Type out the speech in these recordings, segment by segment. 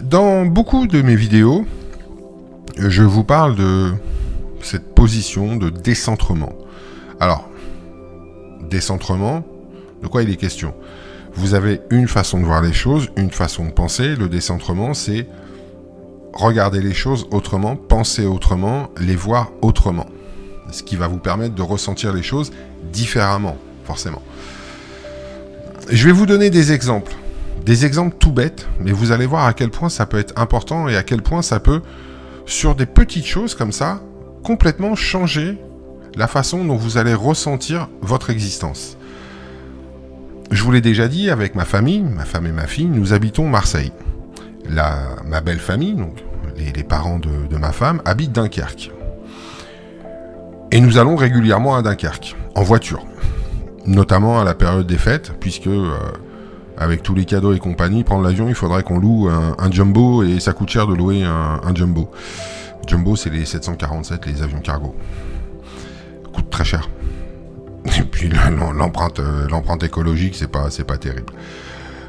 Dans beaucoup de mes vidéos, je vous parle de cette position de décentrement. Alors, décentrement, de quoi il est question? Vous avez une façon de voir les choses, une façon de penser. Le décentrement, c'est regarder les choses autrement, penser autrement, les voir autrement. Ce qui va vous permettre de ressentir les choses différemment, forcément. Je vais vous donner des exemples. Des exemples tout bêtes, mais vous allez voir à quel point ça peut être important et à quel point ça peut, sur des petites choses comme ça, complètement changer la façon dont vous allez ressentir votre existence. Je vous l'ai déjà dit, avec ma famille, ma femme et ma fille, nous habitons Marseille. Ma belle famille, donc les, parents de, ma femme, habitent Dunkerque. Et nous allons régulièrement à Dunkerque, en voiture. Notamment à la période des fêtes, puisque euh, avec tous les cadeaux et compagnie, prendre l'avion, il faudrait qu'on loue un, jumbo et ça coûte cher de louer un, jumbo. Jumbo, c'est les 747, les avions cargo. Coûte très cher. Et puis l'empreinte, euh, l'empreinte écologique, c'est pas, pas terrible.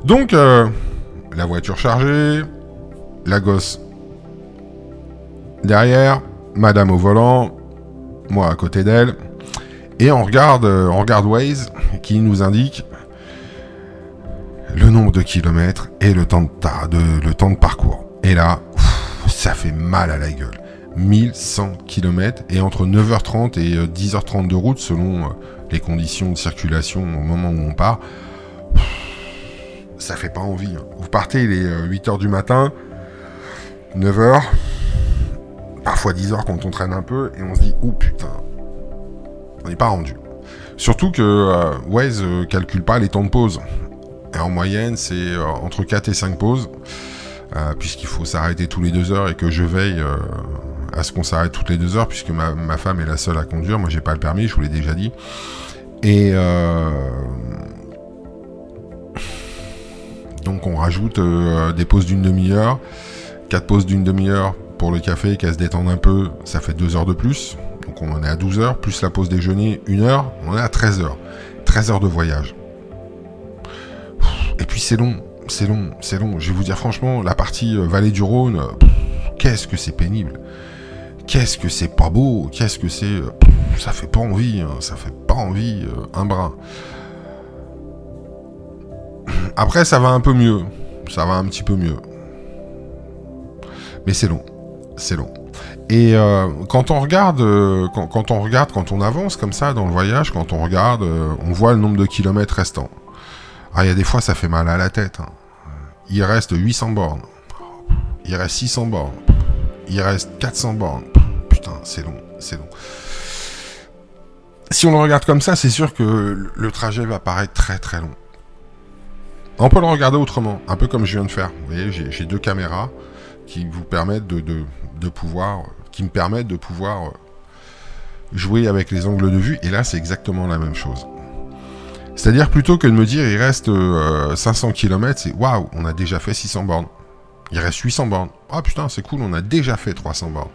Donc, euh, la voiture chargée, la gosse derrière, madame au volant, moi à côté d'elle, et on regarde, euh, on regarde Waze qui nous indique le nombre de kilomètres et le temps de, parcours. Et là, ça fait mal à la gueule. 1100 km et entre 9h30 et 10h30 de route selon les conditions de circulation au moment où on part, ça fait pas envie. Hein. Vous partez, les 8h du matin, 9h, parfois 10h quand on traîne un peu, et on se dit, oh putain, on n'est pas rendu. Surtout que euh, Waze euh, calcule pas les temps de pause. Et en moyenne, c'est euh, entre 4 et 5 pauses, puisqu'il faut s'arrêter tous les 2 heures et que je veille à ce qu'on s'arrête toutes les 2 heures, puisque ma, femme est la seule à conduire. Moi, j'ai pas le permis, je vous l'ai déjà dit. Et euh, donc on rajoute euh, des pauses d'une demi-heure, quatre pauses d'une demi-heure pour le café, qu'elle se détende un peu, ça fait deux heures de plus. Donc on en est à 12 heures, plus la pause déjeuner, une heure, on est à 13 heures. 13 heures de voyage. C'est long, c'est long, c'est long. Je vais vous dire franchement, la partie euh, vallée du Rhône, qu'est-ce que c'est pénible. Qu'est-ce que c'est pas beau, qu'est-ce que c'est ça fait pas envie, hein. ça fait pas envie euh, un brin. Après, ça va un peu mieux, ça va un petit peu mieux. Mais c'est long, c'est long. Et euh, quand on regarde, euh, quand, on regarde, quand on avance comme ça dans le voyage, quand on regarde, on voit le nombre de kilomètres restants. Ah, il y a des fois, ça fait mal à la tête. Hein. Il reste 800 bornes. Il reste 600 bornes. Il reste 400 bornes. Putain, c'est long, c'est long si on le regarde comme ça, c'est sûr que le trajet va paraître très très long. On peut le regarder autrement, un peu comme je viens de faire. Vous voyez, j'ai deux caméras qui me permettent de pouvoir euh, jouer avec les angles de vue. Et là, c'est exactement la même chose. C'est-à-dire plutôt que de me dire il reste 500 euh, km, c'est waouh, on a déjà fait 600 bornes. Il reste 800 bornes. Ah putain, c'est cool, on a déjà fait 300 bornes.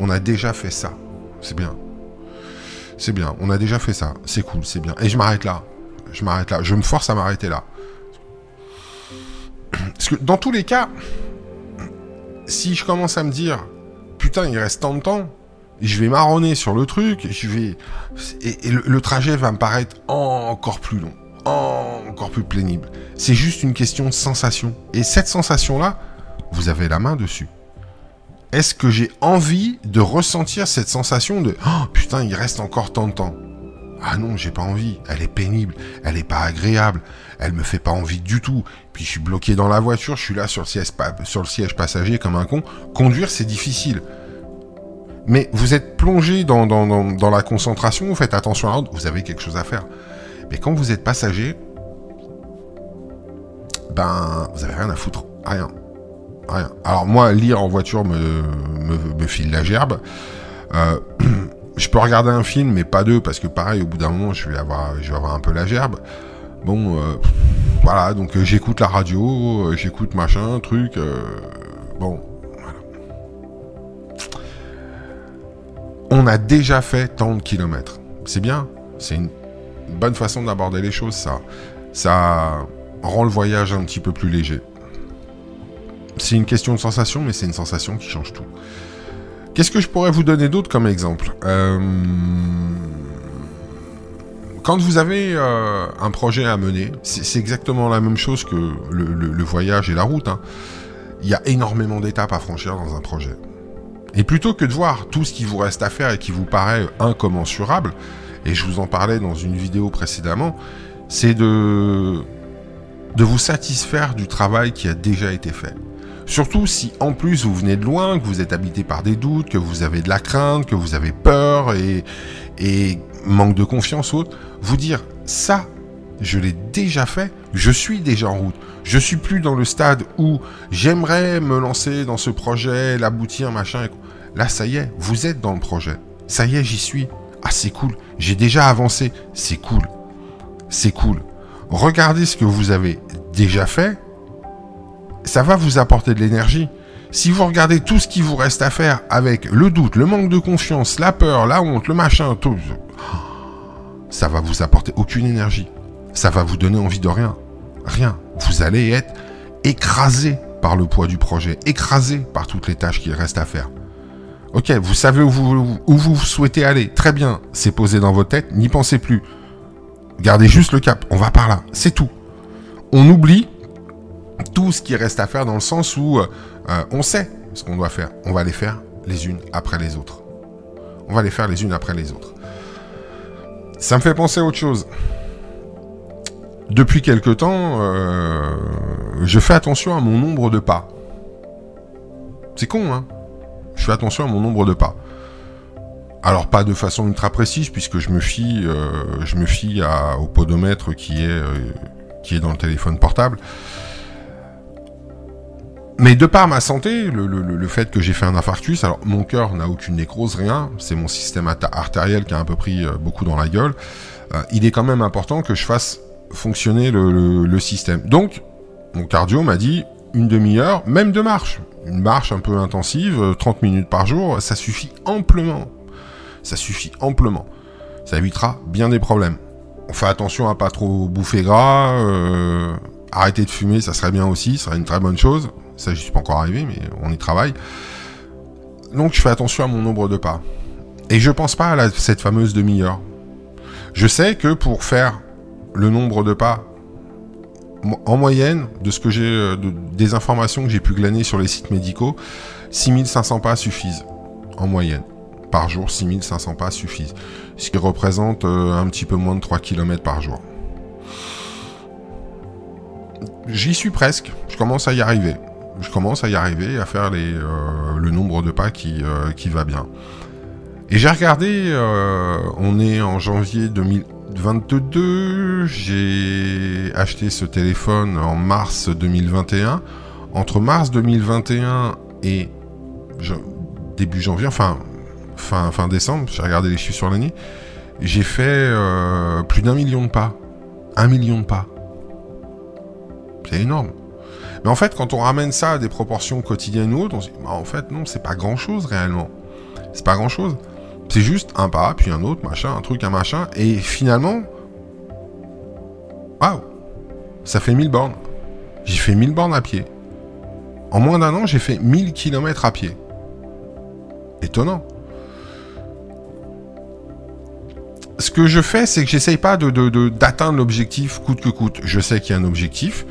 On a déjà fait ça. C'est bien c'est bien, on a déjà fait ça, c'est cool, c'est bien. Et je m'arrête là. Je m'arrête là. Je me force à m'arrêter là. Parce que dans tous les cas, si je commence à me dire, putain, il reste tant de temps, je vais marronner sur le truc, je vais. Et, le, trajet va me paraître encore plus long, encore plus pénible. C'est juste une question de sensation. Et cette sensation-là, vous avez la main dessus est-ce que j'ai envie de ressentir cette sensation de oh, putain, il reste encore tant de temps? Ah non, j'ai pas envie. Elle est pénible, elle est pas agréable, elle me fait pas envie du tout. Puis je suis bloqué dans la voiture, je suis là sur le siège, sur le siège passager comme un con. Conduire, c'est difficile. Mais vous êtes plongé dans, dans, la concentration, vous faites attention à l'autre, vous avez quelque chose à faire. Mais quand vous êtes passager, ben, vous avez rien à foutre. Rien. Alors moi, lire en voiture me, me, file la gerbe. Euh, je peux regarder un film, mais pas deux, parce que pareil, au bout d'un moment, je vais avoir, je vais avoir un peu la gerbe. Bon, euh, voilà, donc euh, j'écoute la radio, j'écoute machin, truc. bon, On a déjà fait tant de kilomètres. C'est bien, c'est une bonne façon d'aborder les choses, ça. Ça rend le voyage un petit peu plus léger. c'est une question de sensation, mais c'est une sensation qui change tout. Qu'est-ce que je pourrais vous donner d'autre comme exemple? Euh, Quand vous avez euh, un projet à mener, c'est exactement la même chose que le, voyage et la route. Hein. Il y a énormément d'étapes à franchir dans un projet. Et plutôt que de voir tout ce qui vous reste à faire et qui vous paraît incommensurable, et je vous en parlais dans une vidéo précédemment, c'est de, de vous satisfaire du travail qui a déjà été fait. Surtout si en plus vous venez de loin, que vous êtes habité par des doutes, que vous avez de la crainte, que vous avez peur et, et manque de confiance ou autre, vous dire ça, je l'ai déjà fait, je suis déjà en route. Je suis plus dans le stade où j'aimerais me lancer dans ce projet, l'aboutir, machin. Là, ça y est, vous êtes dans le projet. Ça y est, j'y suis. Ah, c'est cool. J'ai déjà avancé. C'est cool. C'est cool. Regardez ce que vous avez déjà fait ça va vous apporter de l'énergie. Si vous regardez tout ce qui vous reste à faire avec le doute, le manque de confiance, la peur, la honte, le machin, tout, ça va vous apporter aucune énergie. Ça va vous donner envie de rien. Rien. Vous allez être écrasé par le poids du projet, écrasé par toutes les tâches qu'il reste à faire. Ok, vous savez où vous, souhaitez aller. Très bien, c'est posé dans votre tête, n'y pensez plus. Gardez juste le cap, on va par là, c'est tout. On oublie tout ce qui reste à faire dans le sens où euh, on sait ce qu'on doit faire. On va les faire les unes après les autres. On va les faire les unes après les autres. Ça me fait penser à autre chose. Depuis quelque temps, euh, je fais attention à mon nombre de pas. C'est con, hein Je fais attention à mon nombre de pas. Alors pas de façon ultra précise puisque je me fie, euh, au podomètre qui est qui est dans le téléphone portable. Mais de par ma santé, le, fait que j'ai fait un infarctus, alors mon cœur n'a aucune nécrose, rien, c'est mon système artériel qui a un peu pris euh, beaucoup dans la gueule, euh, il est quand même important que je fasse fonctionner le, système. Donc, mon cardio m'a dit une demi-heure, même de marche. Une marche un peu intensive, 30 euh, minutes par jour, ça suffit amplement. Ça suffit amplement. Ça évitera bien des problèmes. On fait attention à pas trop bouffer gras, arrêter de fumer, ça serait bien aussi, ça serait une très bonne chose. Ça, je suis pas encore arrivé, mais on y travaille. Donc, je fais attention à mon nombre de pas. Et je pense pas à cette fameuse demi-heure. Je sais que pour faire le nombre de pas, en moyenne, de ce que j'ai, euh, des informations que j'ai pu glaner sur les sites médicaux, 6500 pas suffisent. En moyenne. Par jour, 6500 pas suffisent. Ce qui représente euh, un petit peu moins de 3 km par jour. J'y suis presque. Je commence à y arriver je commence à y arriver, à faire les, euh, le nombre de pas qui, va bien. Et j'ai regardé, on est en janvier 2022, j'ai acheté ce téléphone en mars 2021. Entre mars 2021 et début janvier, enfin fin, fin décembre, j'ai regardé les chiffres sur l'année, j'ai fait plus d'un million de pas. Un million de pas. C'est énorme. Mais en fait, quand on ramène ça à des proportions quotidiennes ou autres, on se dit, bah, en fait, non, c'est pas grand chose réellement. C'est pas grand chose. C'est juste un pas, puis un autre, machin, un truc, un machin. Et finalement, waouh, ça fait 1000 bornes. J'ai fait 1000 bornes à pied. En moins d'un an, j'ai fait 1000 km à pied. Étonnant. Ce que je fais, c'est que j'essaye pas d'atteindre de, l'objectif coûte que coûte. Je sais qu'il y a un objectif.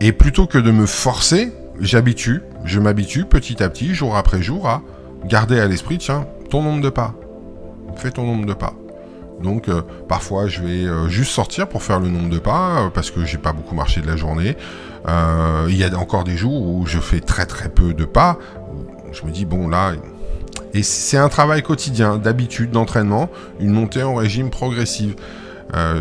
Et plutôt que de me forcer, j'habitue, je m'habitue petit à petit, jour après jour, à garder à l'esprit, tiens, ton nombre de pas. Fais ton nombre de pas. Donc euh, parfois je vais euh, juste sortir pour faire le nombre de pas euh, parce que j'ai pas beaucoup marché de la journée. Il y a encore des jours où je fais très très peu de pas. Je me dis bon là et c'est un travail quotidien d'habitude d'entraînement, une montée en régime progressive.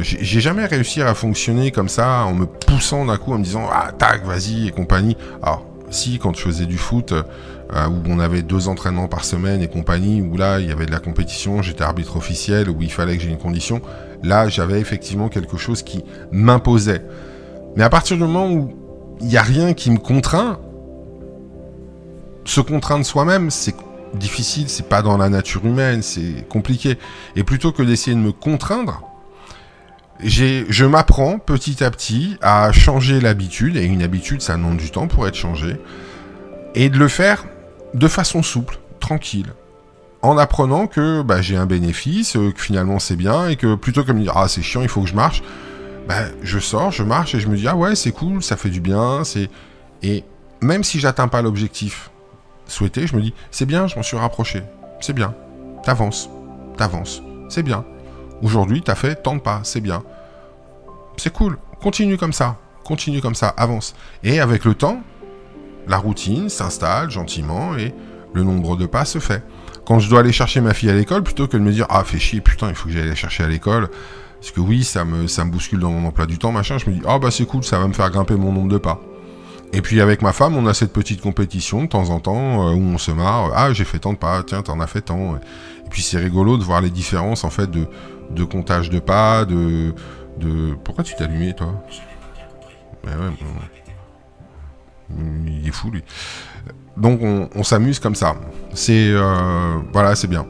J'ai jamais réussi à fonctionner comme ça en me poussant d'un coup en me disant ah tac vas-y et compagnie. Si quand je faisais du foot euh, où on avait deux entraînements par semaine et compagnie où là il y avait de la compétition, j'étais arbitre officiel où il fallait que j'ai une condition, là j'avais effectivement quelque chose qui m'imposait. Mais à partir du moment où il n'y a rien qui me contraint, se contraindre soi-même c'est difficile, c'est pas dans la nature humaine, c'est compliqué. Et plutôt que d'essayer de me contraindre, je m'apprends petit à petit à changer l'habitude, et une habitude, ça demande du temps pour être changé, Et de le faire de façon souple, tranquille, en apprenant que bah, j'ai un bénéfice, euh, que finalement c'est bien, et que plutôt que de me dire ah c'est chiant, il faut que je marche, bah, je sors, je marche et je me dis ah ouais c'est cool, ça fait du bien, c'est et même si j'atteins pas l'objectif souhaité, je me dis c'est bien, je m'en suis rapproché, c'est bien, t'avances, t'avances, c'est bien. Aujourd'hui t'as fait tant de pas, c'est bien, c'est cool, continue comme ça, continue comme ça, avance. Et avec le temps, la routine s'installe gentiment et le nombre de pas se fait quand je dois aller chercher ma fille à l'école, plutôt que de me dire ah fais chier putain il faut que j'aille la chercher à l'école, parce que oui ça me ça me bouscule dans mon emploi du temps machin, je me dis ah bah c'est cool ça va me faire grimper mon nombre de pas. Et puis avec ma femme on a cette petite compétition de temps en temps euh, où on se marre, ah j'ai fait tant de pas, tiens t'en as fait tant. Et puis c'est rigolo de voir les différences en fait de, de comptage de pas, de de pourquoi tu t'es allumé toi ouais, il est fou lui. Donc on, s'amuse comme ça. C'est euh, voilà, c'est bien.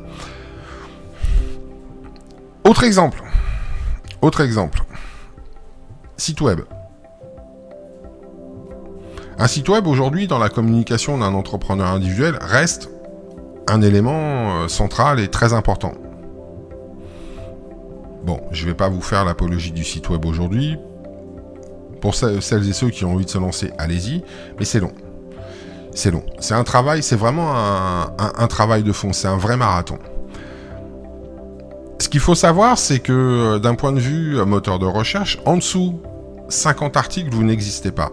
Autre exemple. Autre exemple. Site web. Un site web aujourd'hui dans la communication d'un entrepreneur individuel reste un élément euh, central et très important. Bon, je ne vais pas vous faire l'apologie du site web aujourd'hui. Pour celles et ceux qui ont envie de se lancer, allez-y, mais c'est long c'est long. C'est un travail, c'est vraiment un, travail de fond, c'est un vrai marathon. Ce qu'il faut savoir, c'est que euh, d'un point de vue euh, moteur de recherche, en dessous 50 articles, vous n'existez pas.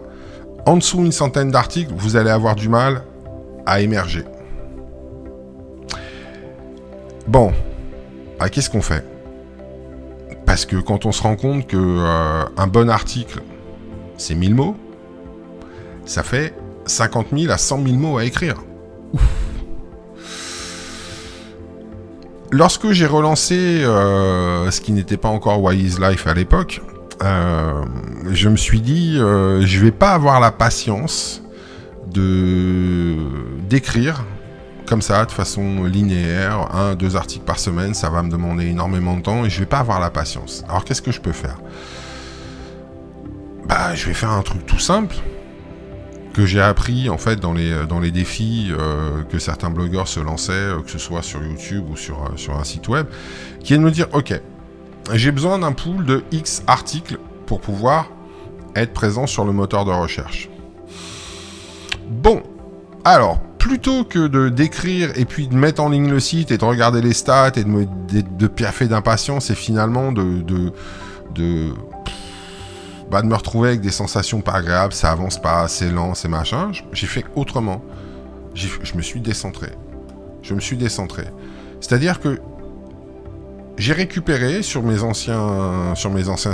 En dessous une centaine d'articles, vous allez avoir du mal à émerger. Bon, ah, qu'est-ce qu'on fait? Parce que quand on se rend compte que euh, un bon article, c'est 1000 mots, ça fait 50 000 à 100 000 mots à écrire. Lorsque j'ai relancé euh, ce qui n'était pas encore Why is Life à l'époque, euh, je me suis dit, je vais pas avoir la patience de d'écrire comme ça, de façon linéaire, un, deux articles par semaine, ça va me demander énormément de temps et je vais pas avoir la patience. Alors qu'est-ce que je peux faire? Bah, je vais faire un truc tout simple que j'ai appris en fait dans les, défis euh, que certains blogueurs se lançaient, euh, que ce soit sur YouTube ou sur, euh, sur un site web, qui est de me dire ok, j'ai besoin d'un pool de X articles pour pouvoir être présent sur le moteur de recherche. Bon, alors plutôt que de d'écrire et puis de mettre en ligne le site et de regarder les stats et de me piaffer d'impatience et finalement de, bah, de me retrouver avec des sensations pas agréables, ça avance pas, c'est lent, c'est machin. J'ai fait autrement. Je me suis décentré. Je me suis décentré. C'est-à-dire que j'ai récupéré sur mes anciens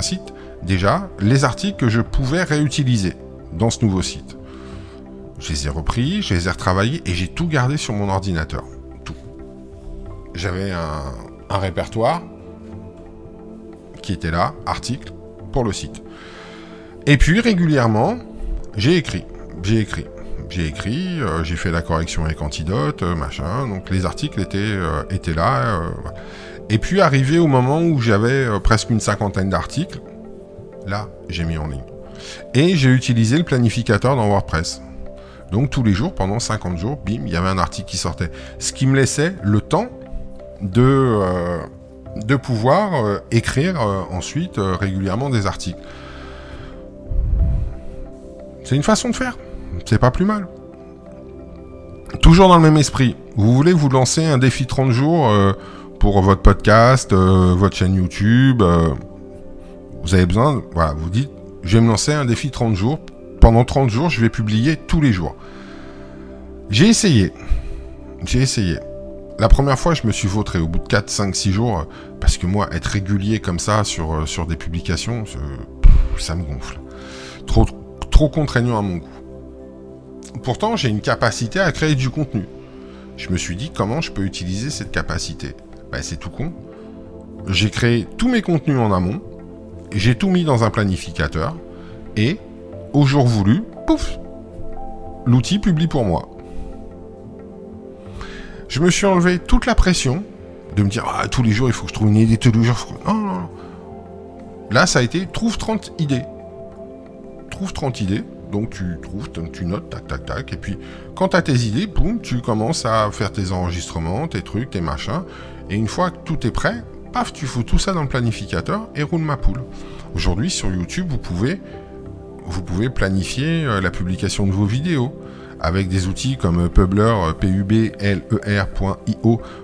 sites déjà les articles que je pouvais réutiliser dans ce nouveau site. Je les ai repris, je les ai retravaillés et j'ai tout gardé sur mon ordinateur. Tout. J'avais un, répertoire qui était là, article, pour le site. Et puis régulièrement, j'ai écrit, j'ai écrit, j'ai écrit, euh, j'ai fait la correction avec Antidote, euh, machin. Donc les articles étaient, euh, étaient là. Et puis arrivé au moment où j'avais presque une cinquantaine d'articles, là j'ai mis en ligne. Et j'ai utilisé le planificateur dans WordPress. Donc tous les jours, pendant 50 jours, bim, il y avait un article qui sortait. Ce qui me laissait le temps de, de pouvoir écrire ensuite régulièrement des articles. C'est une façon de faire. C'est pas plus mal. Toujours dans le même esprit. Vous voulez vous lancer un défi 30 jours euh, pour votre podcast, euh, votre chaîne YouTube. Euh, vous avez besoin, voilà, vous dites, je vais me lancer un défi 30 jours. Pendant 30 jours, je vais publier tous les jours. J'ai essayé. J'ai essayé. La première fois, je me suis vautré au bout de 4, 5, 6 jours. Parce que moi, être régulier comme ça sur, sur des publications, ça me gonfle. Trop, trop contraignant à mon goût. Pourtant, j'ai une capacité à créer du contenu. Je me suis dit comment je peux utiliser cette capacité? Ben, c'est tout con. J'ai créé tous mes contenus en amont, j'ai tout mis dans un planificateur, et au jour voulu, pouf, l'outil publie pour moi. Je me suis enlevé toute la pression de me dire ah, tous les jours il faut que je trouve une idée tous les jours. Non, non, Là, ça a été trouve 30 idées trouve 30 idées. Donc tu trouves, tu notes, tac, tac, tac. Et puis quand tu tes idées, boum, tu commences à faire tes enregistrements, tes trucs, tes machins. Et une fois que tout est prêt, paf, tu fous tout ça dans le planificateur et roule ma poule. Aujourd'hui, sur YouTube, vous pouvez, vous pouvez planifier euh, la publication de vos vidéos avec des outils comme Publer, publer.io,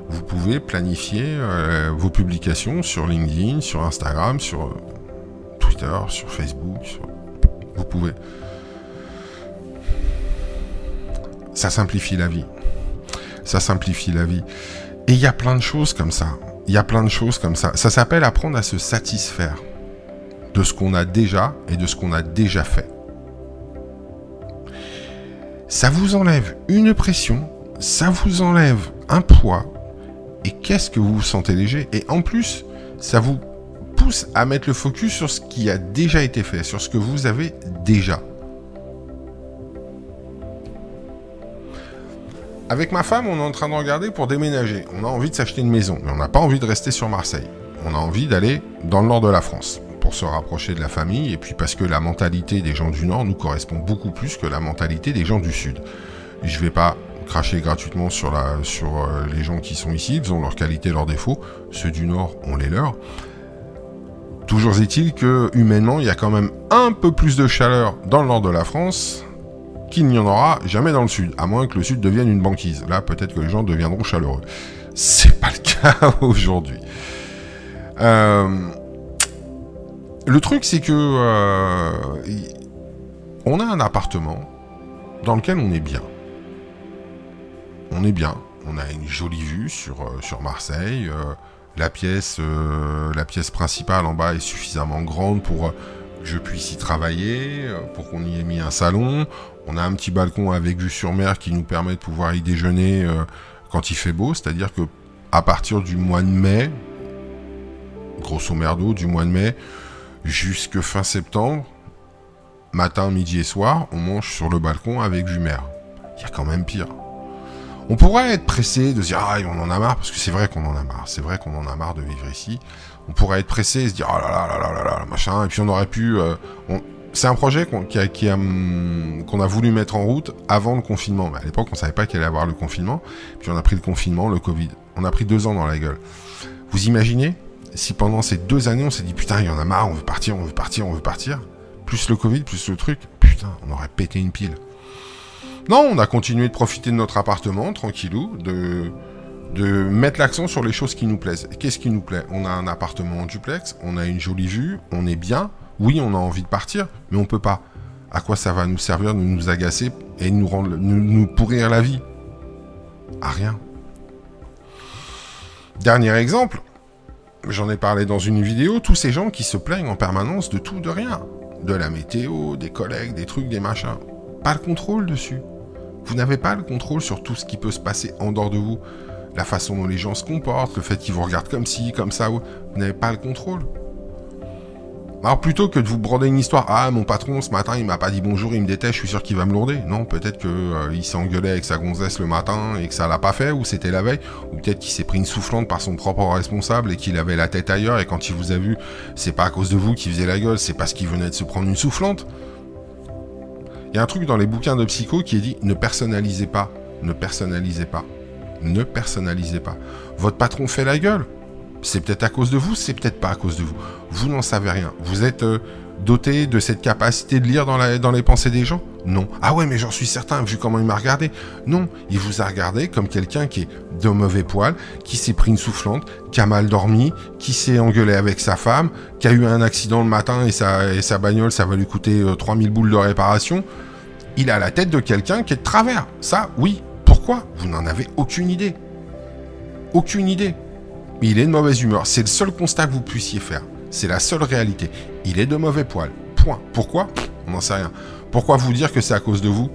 vous pouvez planifier euh, vos publications sur LinkedIn, sur Instagram, sur euh, Twitter, sur Facebook. Vous pouvez. Ça simplifie la vie. Ça simplifie la vie. Et il y a plein de choses comme ça. Il y a plein de choses comme ça. Ça s'appelle apprendre à se satisfaire de ce qu'on a déjà et de ce qu'on a déjà fait ça vous enlève une pression, ça vous enlève un poids, et qu'est-ce que vous vous sentez léger? Et en plus, ça vous pousse à mettre le focus sur ce qui a déjà été fait, sur ce que vous avez déjà. Avec ma femme, on est en train de regarder pour déménager. On a envie de s'acheter une maison, mais on n'a pas envie de rester sur Marseille. On a envie d'aller dans le nord de la France pour se rapprocher de la famille, et puis parce que la mentalité des gens du Nord nous correspond beaucoup plus que la mentalité des gens du Sud. Je vais pas cracher gratuitement sur, la, sur euh, les gens qui sont ici, ils ont leurs qualités, leurs défauts, ceux du Nord ont les leurs. Toujours est-il que humainement, il y a quand même un peu plus de chaleur dans le nord de la France qu'il n'y en aura jamais dans le sud, à moins que le sud devienne une banquise. Là, peut-être que les gens deviendront chaleureux. C'est pas le cas aujourd'hui. Euh, le truc, c'est que euh, on a un appartement dans lequel on est bien. On est bien. On a une jolie vue sur, euh, sur Marseille. Euh, la pièce, la pièce principale en bas est suffisamment grande pour que je puisse y travailler, pour qu'on y ait mis un salon. On a un petit balcon avec vue sur mer qui nous permet de pouvoir y déjeuner quand il fait beau. C'est-à-dire que à partir du mois de mai, grosso merdo, du mois de mai, jusque fin septembre, matin, midi et soir, on mange sur le balcon avec mer. Il y a quand même pire. On pourrait être pressé de se dire ah on en a marre parce que c'est vrai qu'on en a marre, c'est vrai qu'on en a marre de vivre ici. On pourrait être pressé et se dire oh là là là là là là machin et puis on aurait pu. Euh, c'est un projet qu'on a, hum, qu'on a voulu mettre en route avant le confinement. à l'époque on savait pas qu'il allait avoir le confinement. Puis on a pris le confinement, le Covid. On a pris deux ans dans la gueule. Vous imaginez si pendant ces deux années on s'est dit putain, il y en a marre, on veut partir, on veut partir, on veut partir, plus le Covid, plus le truc, putain, on aurait pété une pile. Non, on a continué de profiter de notre appartement, tranquillou, de, mettre l'accent sur les choses qui nous plaisent. Qu'est-ce qui nous plaît? On a un appartement en duplex, on a une jolie vue, on est bien. Oui, on a envie de partir, mais on peut pas. À quoi ça va nous servir de nous agacer et nous, rendre, nous pourrir la vie? À rien. Dernier exemple, j'en ai parlé dans une vidéo, tous ces gens qui se plaignent en permanence de tout, de rien. De la météo, des collègues, des trucs, des machins. Pas le contrôle dessus. Vous n'avez pas le contrôle sur tout ce qui peut se passer en dehors de vous. La façon dont les gens se comportent, le fait qu'ils vous regardent comme ci, comme ça. Vous n'avez pas le contrôle. Alors plutôt que de vous broder une histoire, ah mon patron ce matin il m'a pas dit bonjour, il me déteste, je suis sûr qu'il va me lourder. Non, peut-être que euh, il s'est engueulé avec sa gonzesse le matin et que ça l'a pas fait, ou c'était la veille, ou peut-être qu'il s'est pris une soufflante par son propre responsable et qu'il avait la tête ailleurs et quand il vous a vu, c'est pas à cause de vous qu'il faisait la gueule, c'est parce qu'il venait de se prendre une soufflante. Il y a un truc dans les bouquins de psycho qui est dit ne personnalisez pas, ne personnalisez pas, ne personnalisez pas. Votre patron fait la gueule, c'est peut-être à cause de vous, c'est peut-être pas à cause de vous. Vous n'en savez rien. Vous êtes euh, doté de cette capacité de lire dans, les pensées des gens Non. Ah ouais, mais j'en suis certain, vu comment il m'a regardé. Non, il vous a regardé comme quelqu'un qui est de mauvais poil, qui s'est pris une soufflante, qui a mal dormi, qui s'est engueulé avec sa femme, qui a eu un accident le matin et sa, bagnole, ça va lui coûter 3000 euh, boules de réparation. Il a la tête de quelqu'un qui est de travers. Ça, oui. Pourquoi? Vous n'en avez aucune idée. Aucune idée il est de mauvaise humeur. C'est le seul constat que vous puissiez faire. C'est la seule réalité. Il est de mauvais poil. Point. Pourquoi? On n'en sait rien. Pourquoi vous dire que c'est à cause de vous?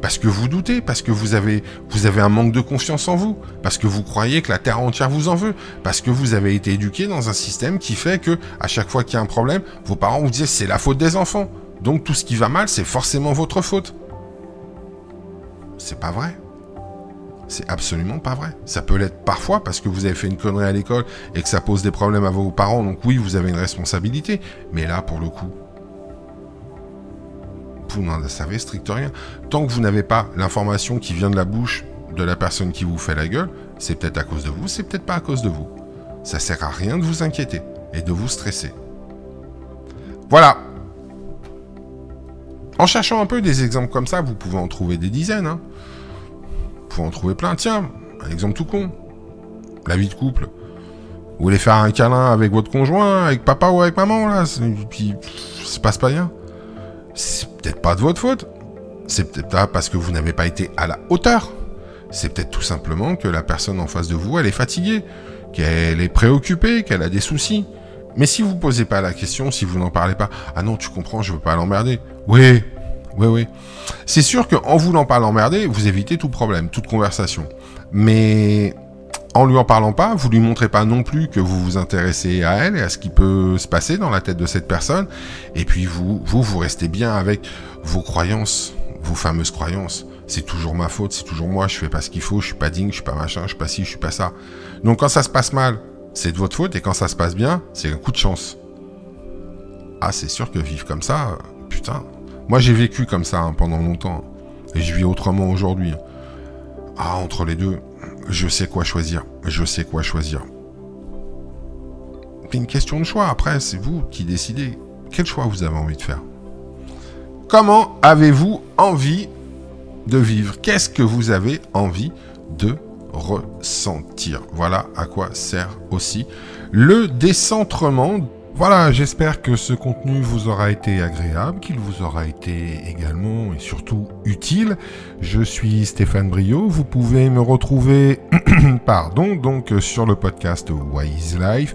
Parce que vous doutez, parce que vous avez, vous avez un manque de confiance en vous, parce que vous croyez que la terre entière vous en veut, parce que vous avez été éduqué dans un système qui fait que à chaque fois qu'il y a un problème, vos parents vous disent c'est la faute des enfants. Donc tout ce qui va mal, c'est forcément votre faute. C'est pas vrai. C'est absolument pas vrai. Ça peut l'être parfois parce que vous avez fait une connerie à l'école et que ça pose des problèmes à vos parents, donc oui, vous avez une responsabilité. Mais là, pour le coup, vous n'en savez strict rien. Tant que vous n'avez pas l'information qui vient de la bouche de la personne qui vous fait la gueule, c'est peut-être à cause de vous, c'est peut-être pas à cause de vous. Ça sert à rien de vous inquiéter et de vous stresser. Voilà. En cherchant un peu des exemples comme ça, vous pouvez en trouver des dizaines. Hein. En trouver plein. Tiens, un exemple tout con. La vie de couple. Vous voulez faire un câlin avec votre conjoint, avec papa ou avec maman, là, puis ça se passe pas bien. C'est peut-être pas de votre faute. C'est peut-être pas parce que vous n'avez pas été à la hauteur. C'est peut-être tout simplement que la personne en face de vous, elle est fatiguée, qu'elle est préoccupée, qu'elle a des soucis. Mais si vous posez pas la question, si vous n'en parlez pas, ah non, tu comprends, je veux pas l'emmerder. Oui, oui, oui. C'est sûr qu'en voulant pas l'emmerder, vous évitez tout problème, toute conversation. Mais en lui en parlant pas, vous lui montrez pas non plus que vous vous intéressez à elle et à ce qui peut se passer dans la tête de cette personne. Et puis vous, vous, vous restez bien avec vos croyances, vos fameuses croyances. C'est toujours ma faute, c'est toujours moi, je fais pas ce qu'il faut, je suis pas digne, je suis pas machin, je suis pas ci, je suis pas ça. Donc quand ça se passe mal, c'est de votre faute et quand ça se passe bien, c'est un coup de chance. Ah, c'est sûr que vivre comme ça, putain. Moi j'ai vécu comme ça hein, pendant longtemps et je vis autrement aujourd'hui. Ah, entre les deux, je sais quoi choisir. Je sais quoi choisir. C'est une question de choix. Après, c'est vous qui décidez. Quel choix vous avez envie de faire? Comment avez-vous envie de vivre? Qu'est-ce que vous avez envie de ressentir? Voilà à quoi sert aussi le décentrement voilà, j'espère que ce contenu vous aura été agréable, qu'il vous aura été également et surtout utile. Je suis Stéphane Brio, vous pouvez me retrouver pardon, donc sur le podcast Wise Life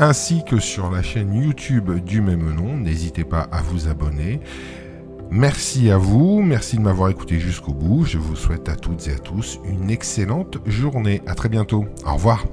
ainsi que sur la chaîne YouTube du même nom, n'hésitez pas à vous abonner. Merci à vous, merci de m'avoir écouté jusqu'au bout. Je vous souhaite à toutes et à tous une excellente journée. À très bientôt. Au revoir.